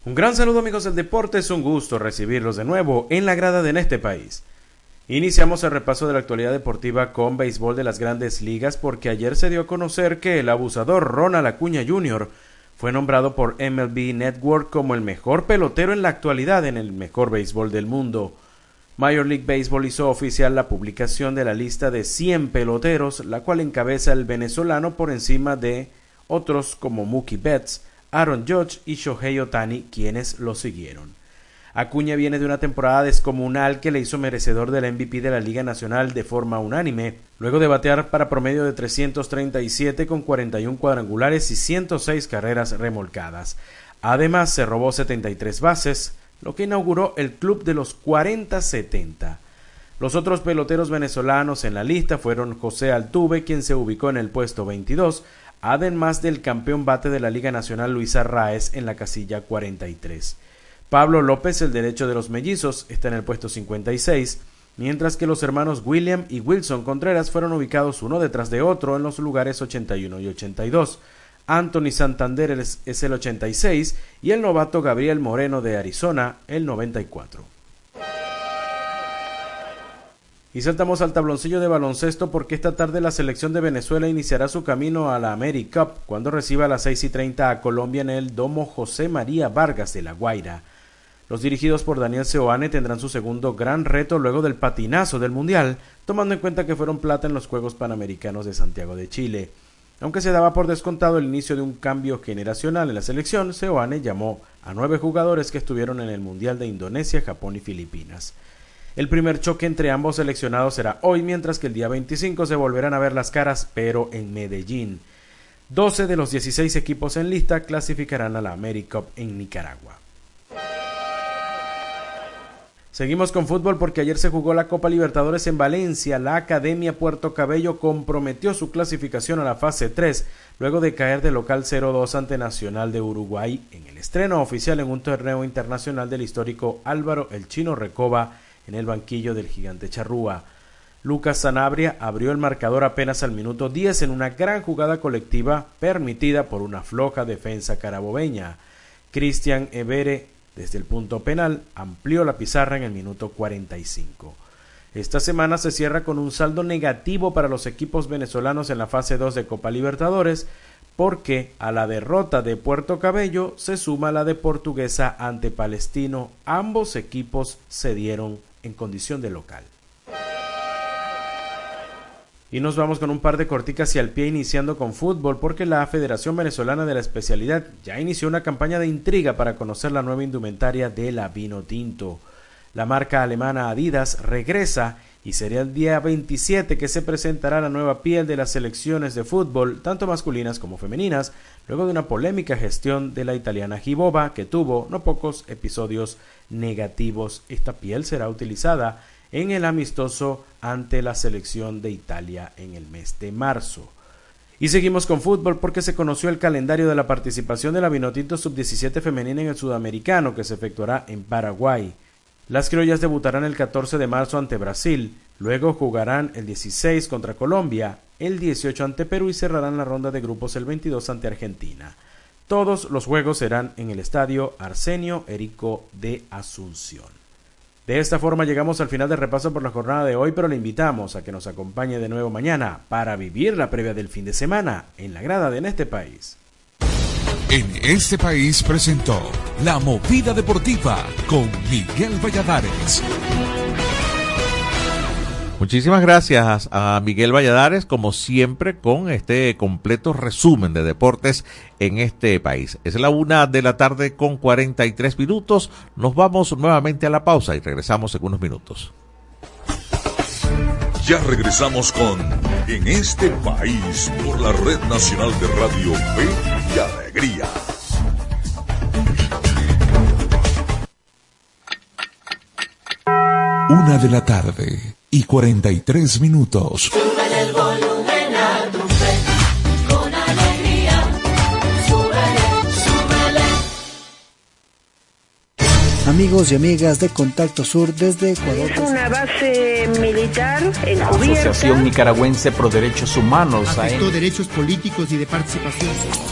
Un gran saludo amigos del deporte, es un gusto recibirlos de nuevo en la grada de En este país. Iniciamos el repaso de la actualidad deportiva con béisbol de las grandes ligas porque ayer se dio a conocer que el abusador Ronald Acuña Jr. fue nombrado por MLB Network como el mejor pelotero en la actualidad en el mejor béisbol del mundo. Major League Baseball hizo oficial la publicación de la lista de 100 peloteros, la cual encabeza el venezolano por encima de otros como Mookie Betts, Aaron Judge y Shohei Otani, quienes lo siguieron. Acuña viene de una temporada descomunal que le hizo merecedor del MVP de la Liga Nacional de forma unánime, luego de batear para promedio de 337 con 41 cuadrangulares y 106 carreras remolcadas. Además, se robó 73 bases, lo que inauguró el club de los 40-70. Los otros peloteros venezolanos en la lista fueron José Altuve, quien se ubicó en el puesto 22, además del campeón bate de la Liga Nacional Luis Arraez en la casilla 43. Pablo López, el derecho de los mellizos, está en el puesto 56, mientras que los hermanos William y Wilson Contreras fueron ubicados uno detrás de otro en los lugares 81 y 82. Anthony Santander es el 86 y el novato Gabriel Moreno de Arizona el 94. Y saltamos al tabloncillo de baloncesto porque esta tarde la selección de Venezuela iniciará su camino a la AmeriCup cuando reciba a las 6 y 30 a Colombia en el Domo José María Vargas de La Guaira. Los dirigidos por Daniel Seoane tendrán su segundo gran reto luego del patinazo del Mundial, tomando en cuenta que fueron plata en los Juegos Panamericanos de Santiago de Chile. Aunque se daba por descontado el inicio de un cambio generacional en la selección, Seoane llamó a nueve jugadores que estuvieron en el Mundial de Indonesia, Japón y Filipinas. El primer choque entre ambos seleccionados será hoy, mientras que el día 25 se volverán a ver las caras, pero en Medellín. 12 de los 16 equipos en lista clasificarán a la AmeriCup en Nicaragua. Seguimos con fútbol porque ayer se jugó la Copa Libertadores en Valencia. La Academia Puerto Cabello comprometió su clasificación a la fase 3 luego de caer de local 0-2 ante Nacional de Uruguay en el estreno oficial en un torneo internacional del histórico Álvaro el Chino Recoba en el banquillo del gigante Charrúa. Lucas Sanabria abrió el marcador apenas al minuto 10 en una gran jugada colectiva permitida por una floja defensa carabobeña. Cristian Evere desde el punto penal amplió la pizarra en el minuto 45. Esta semana se cierra con un saldo negativo para los equipos venezolanos en la fase 2 de Copa Libertadores, porque a la derrota de Puerto Cabello se suma la de Portuguesa ante Palestino. Ambos equipos se dieron en condición de local. Y nos vamos con un par de corticas y al pie iniciando con fútbol porque la Federación Venezolana de la Especialidad ya inició una campaña de intriga para conocer la nueva indumentaria de la Vino Tinto. La marca alemana Adidas regresa y sería el día 27 que se presentará la nueva piel de las selecciones de fútbol, tanto masculinas como femeninas, luego de una polémica gestión de la italiana Gibova que tuvo no pocos episodios negativos. Esta piel será utilizada en el amistoso ante la selección de Italia en el mes de marzo. Y seguimos con fútbol porque se conoció el calendario de la participación de la Vinotinto Sub-17 femenina en el Sudamericano que se efectuará en Paraguay. Las criollas debutarán el 14 de marzo ante Brasil, luego jugarán el 16 contra Colombia, el 18 ante Perú y cerrarán la ronda de grupos el 22 ante Argentina. Todos los juegos serán en el estadio Arsenio Erico de Asunción. De esta forma llegamos al final del repaso por la jornada de hoy, pero le invitamos a que nos acompañe de nuevo mañana para vivir la previa del fin de semana en la grada de En este país. En este país presentó La Movida Deportiva con Miguel Valladares. Muchísimas gracias a Miguel Valladares, como siempre, con este completo resumen de deportes en este país. Es la una de la tarde con 43 minutos. Nos vamos nuevamente a la pausa y regresamos en unos minutos. Ya regresamos con En este país por la Red Nacional de Radio y Alegría. Una de la tarde y 43 minutos. Súbele el volumen a tu fe, con alegría. Súbele, súbele. Amigos y amigas de Contacto Sur desde Ecuador. Es una base militar encubierta. Asociación Nicaragüense Pro Derechos Humanos. Afectó derechos políticos y de participación.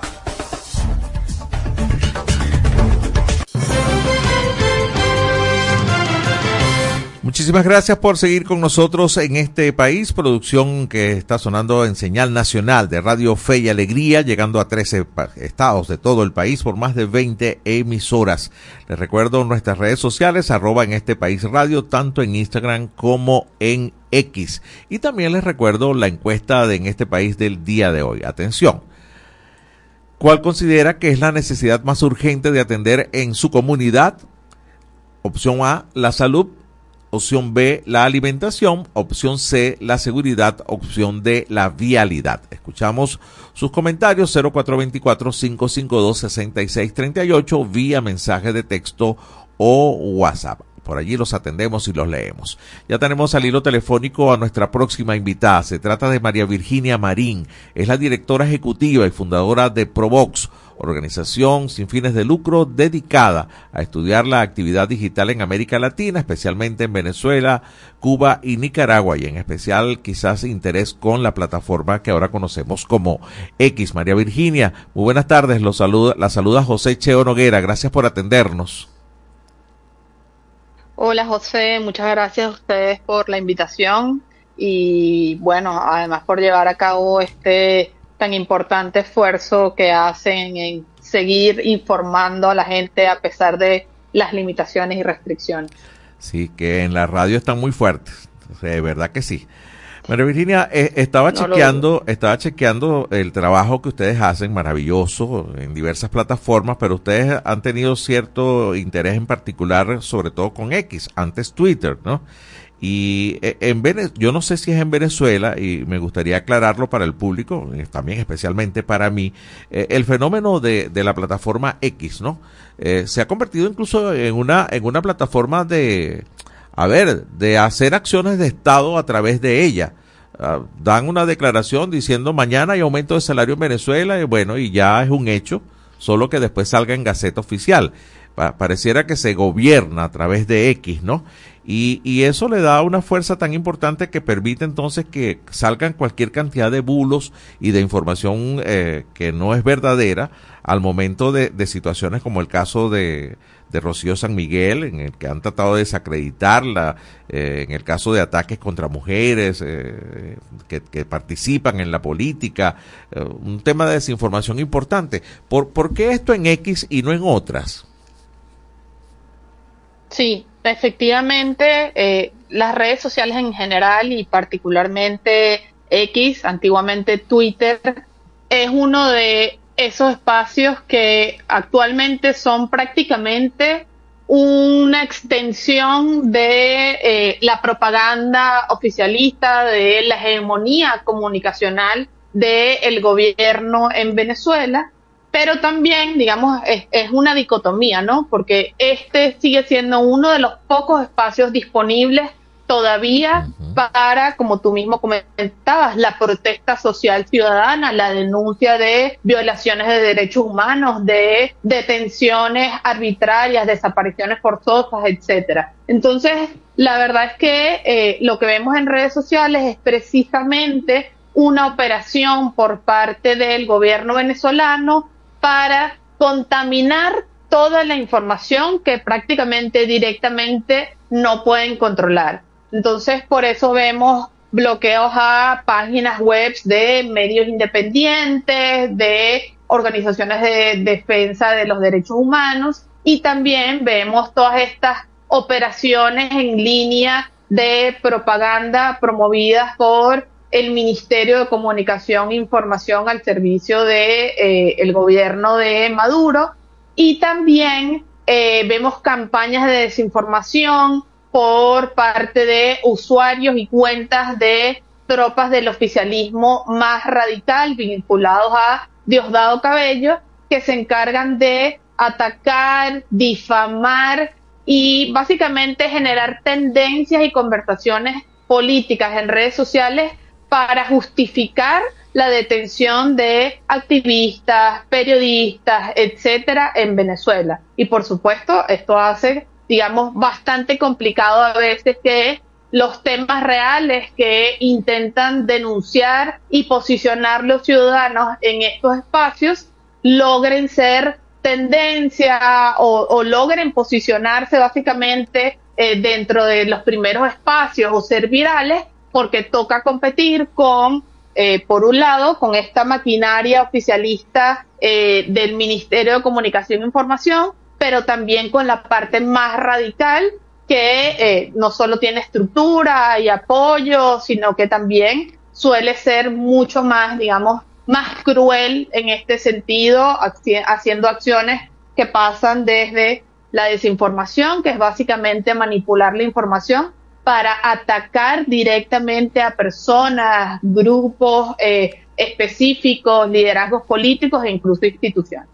Muchísimas gracias por seguir con nosotros en este país, producción que está sonando en señal nacional de Radio Fe y Alegría, llegando a 13 estados de todo el país por más de 20 emisoras. Les recuerdo nuestras redes sociales, arroba en este país radio, tanto en Instagram como en X. Y también les recuerdo la encuesta de en este país del día de hoy. Atención. ¿Cuál considera que es la necesidad más urgente de atender en su comunidad? Opción A, la salud. Opción B, la alimentación. Opción C, la seguridad. Opción D, la vialidad. Escuchamos sus comentarios 0424-552-6638 vía mensaje de texto o WhatsApp. Por allí los atendemos y los leemos. Ya tenemos al hilo telefónico a nuestra próxima invitada. Se trata de María Virginia Marín. Es la directora ejecutiva y fundadora de Provox, organización sin fines de lucro dedicada a estudiar la actividad digital en América Latina, especialmente en Venezuela, Cuba y Nicaragua, y en especial quizás interés con la plataforma que ahora conocemos como X. María Virginia, muy buenas tardes. Los saluda, la saluda José Cheo Noguera. Gracias por atendernos. Hola José, muchas gracias a ustedes por la invitación y bueno, además por llevar a cabo este tan importante esfuerzo que hacen en seguir informando a la gente a pesar de las limitaciones y restricciones. Sí, que en la radio están muy fuertes, de verdad que sí. María Virginia, eh, estaba No chequeando, estaba chequeando el trabajo que ustedes hacen, maravilloso, en diversas plataformas, pero ustedes han tenido cierto interés en particular, sobre todo con X, antes Twitter, ¿no? Y eh, en Vene- yo no sé si es en Venezuela, y me gustaría aclararlo para el público, eh, también especialmente para mí, eh, el fenómeno de, de la plataforma X, ¿no? Eh, se ha convertido incluso en una, en una plataforma de, a ver, de hacer acciones de Estado a través de ella. Ah, dan una declaración diciendo mañana hay aumento de salario en Venezuela y bueno, y ya es un hecho, solo que después salga en Gaceta Oficial. Pa- pareciera que se gobierna a través de X, ¿no? Y, y eso le da una fuerza tan importante que permite entonces que salgan cualquier cantidad de bulos y de información eh, que no es verdadera al momento de, situaciones como el caso de, Rocío San Miguel, en el que han tratado de desacreditarla, eh, en el caso de ataques contra mujeres eh, que, que participan en la política, eh, un tema de desinformación importante. ¿Por, ¿Por qué esto en X y no en otras? Sí, efectivamente, eh, las redes sociales en general y particularmente X, antiguamente Twitter, es uno de esos espacios que actualmente son prácticamente una extensión de eh, la propaganda oficialista, de la hegemonía comunicacional del gobierno en Venezuela pero también, digamos, es, es, una dicotomía, ¿no? Porque este sigue siendo uno de los pocos espacios disponibles todavía para, como tú mismo comentabas, la protesta social ciudadana, la denuncia de violaciones de derechos humanos, de detenciones arbitrarias, desapariciones forzosas, etcétera. Entonces, la verdad es que eh, lo que vemos en redes sociales es precisamente una operación por parte del gobierno venezolano para contaminar toda la información que prácticamente directamente no pueden controlar. Entonces, por eso vemos bloqueos a páginas web de medios independientes, de organizaciones de defensa de los derechos humanos y también vemos todas estas operaciones en línea de propaganda promovidas por el Ministerio de Comunicación e Información al servicio de eh, el gobierno de Maduro. Y también eh, vemos campañas de desinformación por parte de usuarios y cuentas de tropas del oficialismo más radical vinculados a Diosdado Cabello que se encargan de atacar, difamar y básicamente generar tendencias y conversaciones políticas en redes sociales para justificar la detención de activistas, periodistas, etcétera, en Venezuela. Y por supuesto, esto hace digamos, bastante complicado a veces que los temas reales que intentan denunciar y posicionar los ciudadanos en estos espacios logren ser tendencia o, logren posicionarse básicamente eh, dentro de los primeros espacios o ser virales porque toca competir con, eh, por un lado, con esta maquinaria oficialista eh, del Ministerio de Comunicación e Información pero también con la parte más radical que eh, no solo tiene estructura y apoyo, sino que también suele ser mucho más, digamos, más cruel en este sentido, haciendo acciones que pasan desde la desinformación, que es básicamente manipular la información para atacar directamente a personas, grupos eh, específicos, liderazgos políticos e incluso instituciones.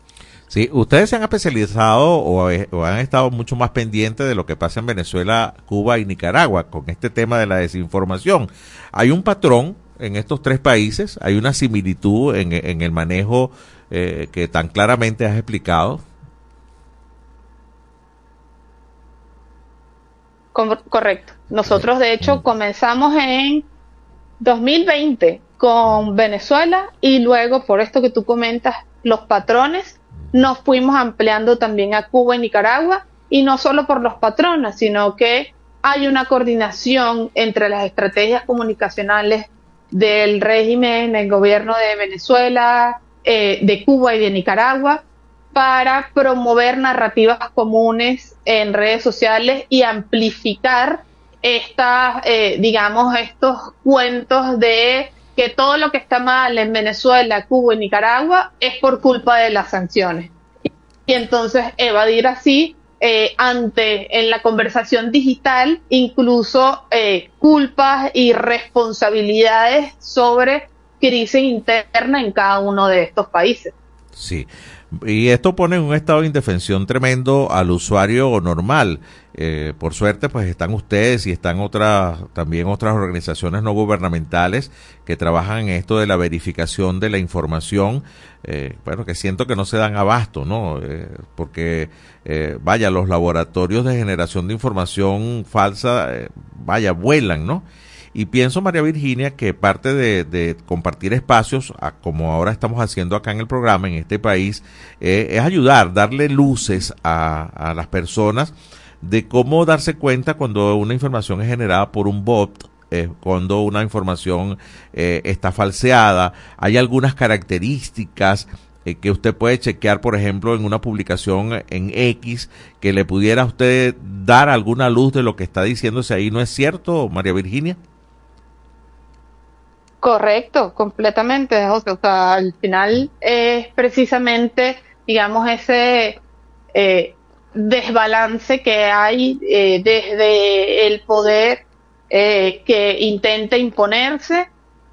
Sí, ustedes se han especializado o, han estado mucho más pendientes de lo que pasa en Venezuela, Cuba y Nicaragua con este tema de la desinformación. Hay un patrón en estos tres países, hay una similitud en, el manejo eh, que tan claramente has explicado. Correcto. Nosotros, de hecho, comenzamos en 2020 con Venezuela y luego, por esto que tú comentas, los patrones nos fuimos ampliando también a Cuba y Nicaragua, y no solo por los patronos, sino que hay una coordinación entre las estrategias comunicacionales del régimen, el gobierno de Venezuela, eh, de Cuba y de Nicaragua, para promover narrativas comunes en redes sociales y amplificar estas, eh, digamos, estos cuentos de que todo lo que está mal en Venezuela, Cuba y Nicaragua es por culpa de las sanciones. Y entonces evadir así eh, ante en la conversación digital incluso eh, culpas y responsabilidades sobre crisis interna en cada uno de estos países. Sí, y esto pone en un estado de indefensión tremendo al usuario normal. Eh, por suerte, pues están ustedes y están otras, también otras organizaciones no gubernamentales que trabajan en esto de la verificación de la información. Eh, bueno, que siento que no se dan abasto, ¿no? Eh, porque, vaya, los laboratorios de generación de información falsa, vaya, vuelan, ¿no? Y pienso, María Virginia, que parte de, compartir espacios, como ahora estamos haciendo acá en el programa, en este país, eh, es ayudar, darle luces a, las personas de cómo darse cuenta cuando una información es generada por un bot, eh, cuando una información eh, está falseada. Hay algunas características que usted puede chequear, por ejemplo, en una publicación en X, que le pudiera a usted dar alguna luz de lo que está diciéndose ahí. ¿No es cierto, María Virginia? Correcto, completamente, O sea, al final es precisamente, digamos, ese eh, desbalance que hay eh, desde el poder eh, que intenta imponerse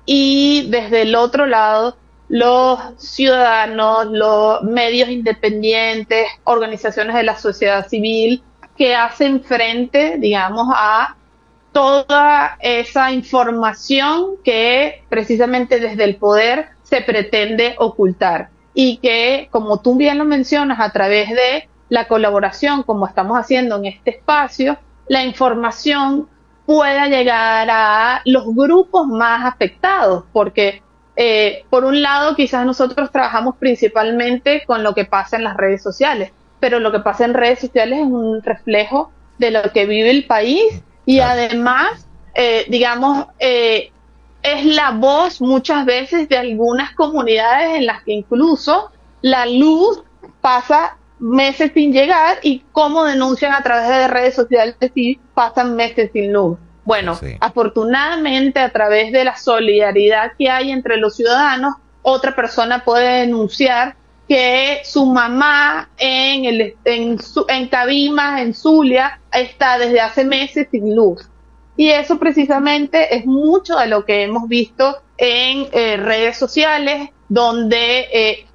y desde el otro lado los ciudadanos, los medios independientes, organizaciones de la sociedad civil que hacen frente, digamos, a toda esa información que precisamente desde el poder se pretende ocultar y que, como tú bien lo mencionas, a través de la colaboración, como estamos haciendo en este espacio, la información pueda llegar a los grupos más afectados, porque eh, por un lado quizás nosotros trabajamos principalmente con lo que pasa en las redes sociales, pero lo que pasa en redes sociales es un reflejo de lo que vive el país y además, eh, digamos, eh, es la voz muchas veces de algunas comunidades en las que incluso la luz pasa meses sin llegar y cómo denuncian a través de redes sociales si pasan meses sin luz. Bueno, afortunadamente a través de la solidaridad que hay entre los ciudadanos, otra persona puede denunciar que su mamá en, el, en, en Cabimas, en Zulia, está desde hace meses sin luz. Y eso precisamente es mucho de lo que hemos visto en eh, redes sociales, donde eh,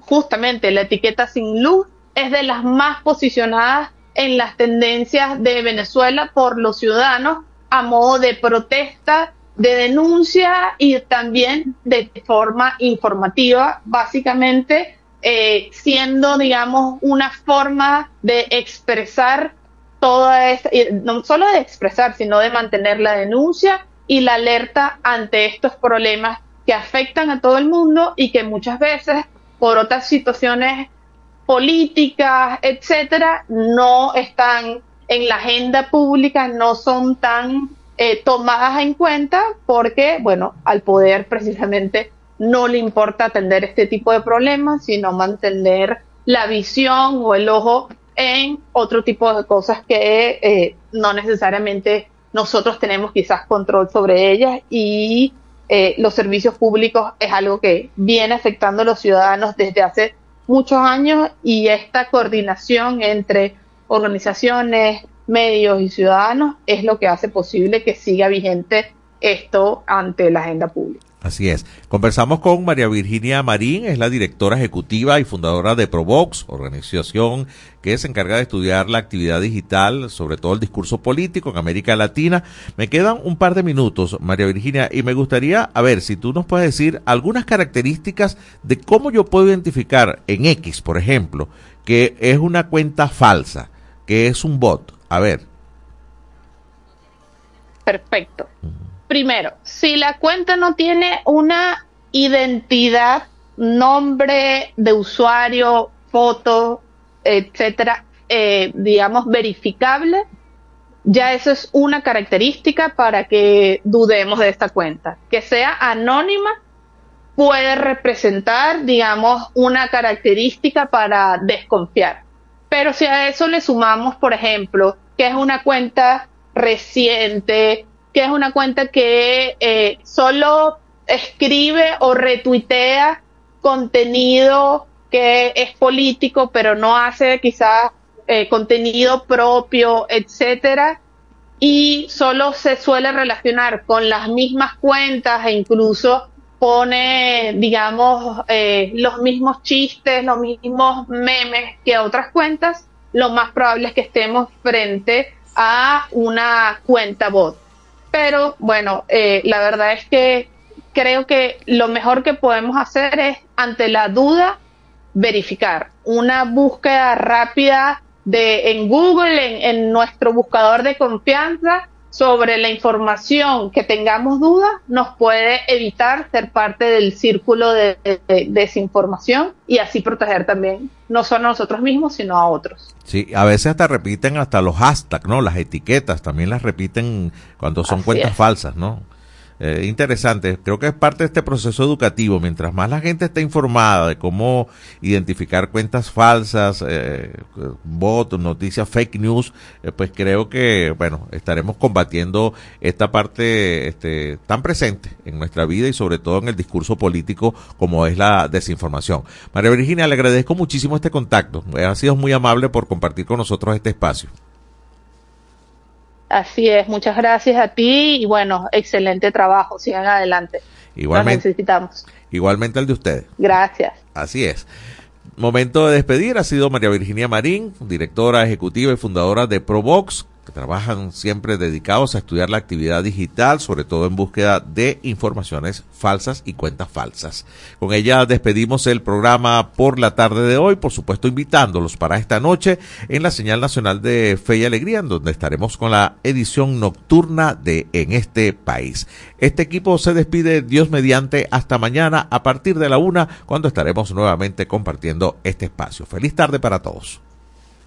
justamente la etiqueta sin luz es de las más posicionadas en las tendencias de Venezuela por los ciudadanos a modo de protesta, de denuncia y también de forma informativa, básicamente eh, siendo, digamos, una forma de expresar toda esta, no solo de expresar, sino de mantener la denuncia y la alerta ante estos problemas que afectan a todo el mundo y que muchas veces por otras situaciones políticas, etcétera, no están en la agenda pública, no son tan eh, tomadas en cuenta porque, bueno, al poder precisamente no le importa atender este tipo de problemas, sino mantener la visión o el ojo en otro tipo de cosas que eh, no necesariamente nosotros tenemos quizás control sobre ellas y eh, los servicios públicos es algo que viene afectando a los ciudadanos desde hace muchos años y esta coordinación entre organizaciones, medios y ciudadanos es lo que hace posible que siga vigente esto ante la agenda pública. Así es. Conversamos con María Virginia Marín, es la directora ejecutiva y fundadora de Provox, organización que se encarga de estudiar la actividad digital, sobre todo el discurso político en América Latina. Me quedan un par de minutos, María Virginia, y me gustaría, a ver, si tú nos puedes decir algunas características de cómo yo puedo identificar en X, por ejemplo, que es una cuenta falsa, que es un bot. A ver. Perfecto. Primero, si la cuenta no tiene una identidad, nombre de usuario, foto, etcétera, eh, digamos, verificable, ya eso es una característica para que dudemos de esta cuenta. Que sea anónima puede representar, digamos, una característica para desconfiar. Pero si a eso le sumamos, por ejemplo, que es una cuenta reciente, que es una cuenta que eh, solo escribe o retuitea contenido que es político, pero no hace quizás eh, contenido propio, etcétera, y solo se suele relacionar con las mismas cuentas e incluso pone, digamos, eh, los mismos chistes, los mismos memes que otras cuentas, lo más probable es que estemos frente a una cuenta bot. Pero bueno, eh, la verdad es que creo que lo mejor que podemos hacer es, ante la duda, verificar. Una búsqueda rápida de en Google, en, nuestro buscador de confianza, sobre la información que tengamos dudas, nos puede evitar ser parte del círculo de, desinformación y así proteger también no solo a nosotros mismos, sino a otros. Sí, a veces hasta repiten hasta los hashtags, ¿no? Las etiquetas también las repiten cuando son cuentas falsas, ¿no? Eh, interesante. Creo que es parte de este proceso educativo. Mientras más la gente esté informada de cómo identificar cuentas falsas, eh, bots, noticias fake news, eh, pues creo que, bueno, estaremos combatiendo esta parte este, tan presente en nuestra vida y sobre todo en el discurso político como es la desinformación. María Virginia, le agradezco muchísimo este contacto. Ha sido muy amable por compartir con nosotros este espacio. Así es, muchas gracias a ti y bueno, excelente trabajo, sigan adelante. Igualmente. necesitamos. Igualmente el de ustedes. Gracias. Así es. Momento de despedir ha sido María Virginia Marín, directora ejecutiva y fundadora de Provox, que trabajan siempre dedicados a estudiar la actividad digital, sobre todo en búsqueda de informaciones falsas y cuentas falsas. Con ella despedimos el programa por la tarde de hoy, por supuesto invitándolos para esta noche en la señal nacional de Fe y Alegría, en donde estaremos con la edición nocturna de En este país. Este equipo se despide Dios mediante hasta mañana a partir de la una, cuando estaremos nuevamente compartiendo este espacio. Feliz tarde para todos.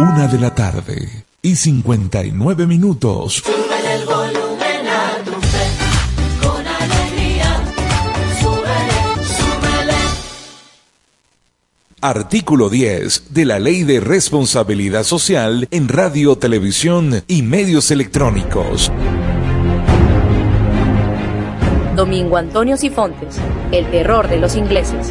Una de la tarde y 59 minutos. Sube el volumen a tu fe, con alegría. Súbele, súbele. Artículo 10 de la Ley de Responsabilidad Social en Radio, Televisión y Medios Electrónicos. Domingo Antonio Sifontes, el terror de los ingleses.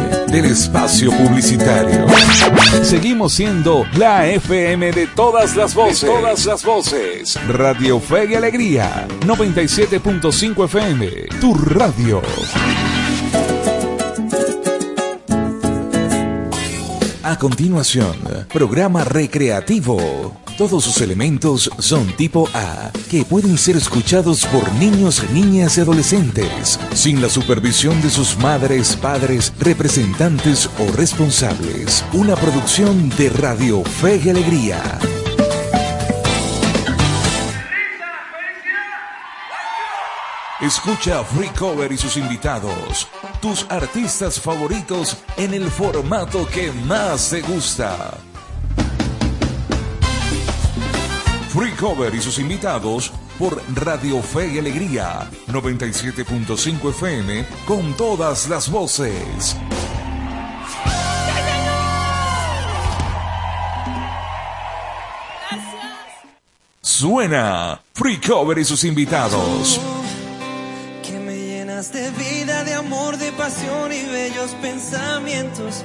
del espacio publicitario. Seguimos siendo la FM de todas las voces. todas las voces. Radio Fe y Alegría. 97.5 FM. Tu radio. A continuación, programa recreativo. Todos sus elementos son tipo A, que pueden ser escuchados por niños, niñas y adolescentes, sin la supervisión de sus madres, padres, representantes o responsables. Una producción de Radio Fe y Alegría. Escucha Free Cover y sus invitados, tus artistas favoritos en el formato que más te gusta. Free Cover y sus invitados por Radio Fe y Alegría 97.5 FM con todas las voces. Suena Free Cover y sus invitados. Que me llenas de vida, de amor, de pasión y bellos pensamientos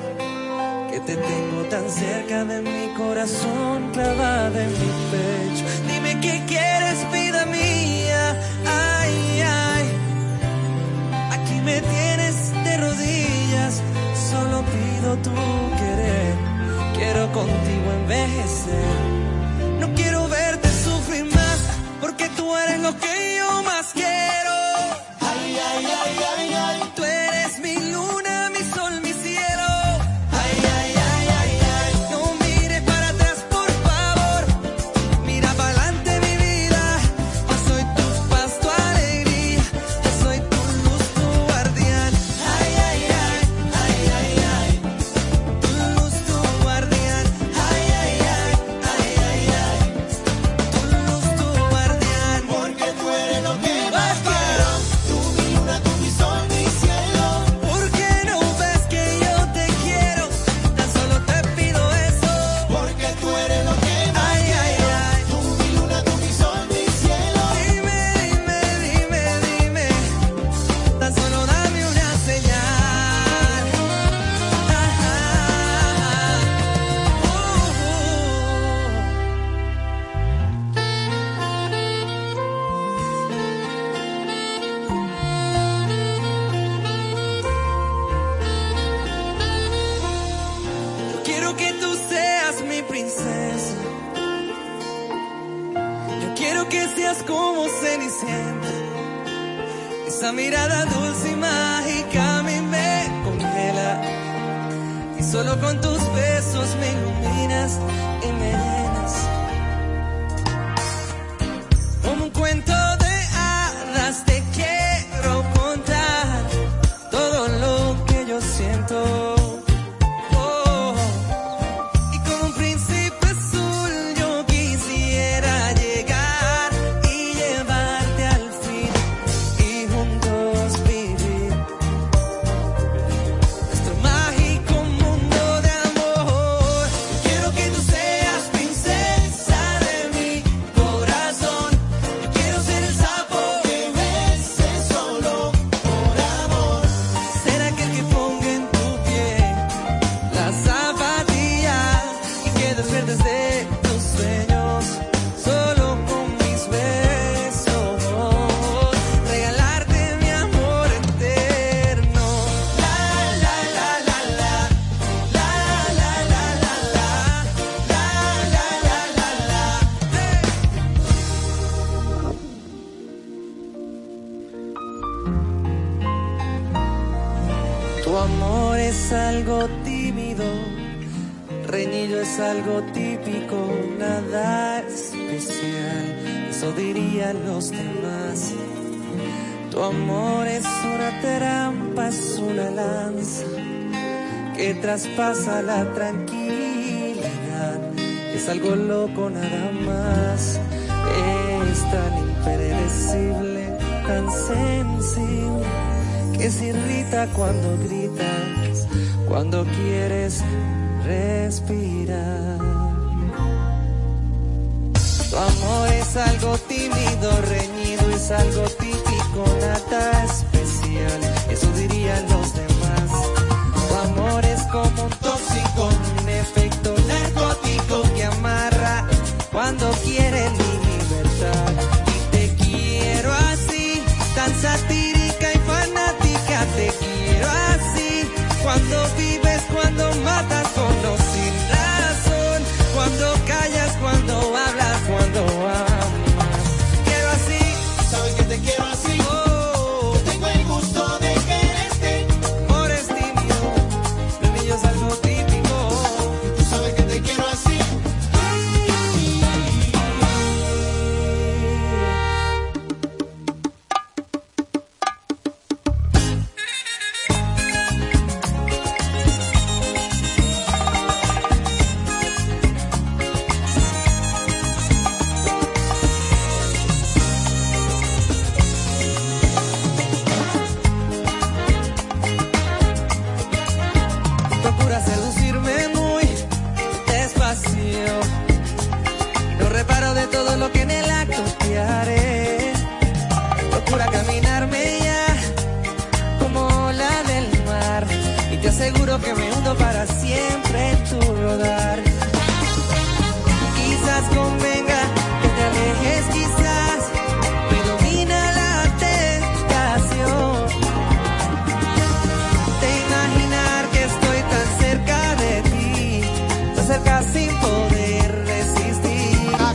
que te tengo tan cerca de mi corazón, clavada en mi pecho. Dime qué quieres, vida mía. Ay, ay. Aquí me tienes de rodillas, solo pido tu querer. Quiero contigo envejecer. No quiero verte sufrir más, porque tú eres lo que yo más quiero. con tus besos me iluminas. es algo loco nada más. Es tan impredecible, tan sensible, que se irrita cuando gritas, cuando quieres respirar. Tu amor es algo tímido, reñido, es algo típico, nada especial, eso diría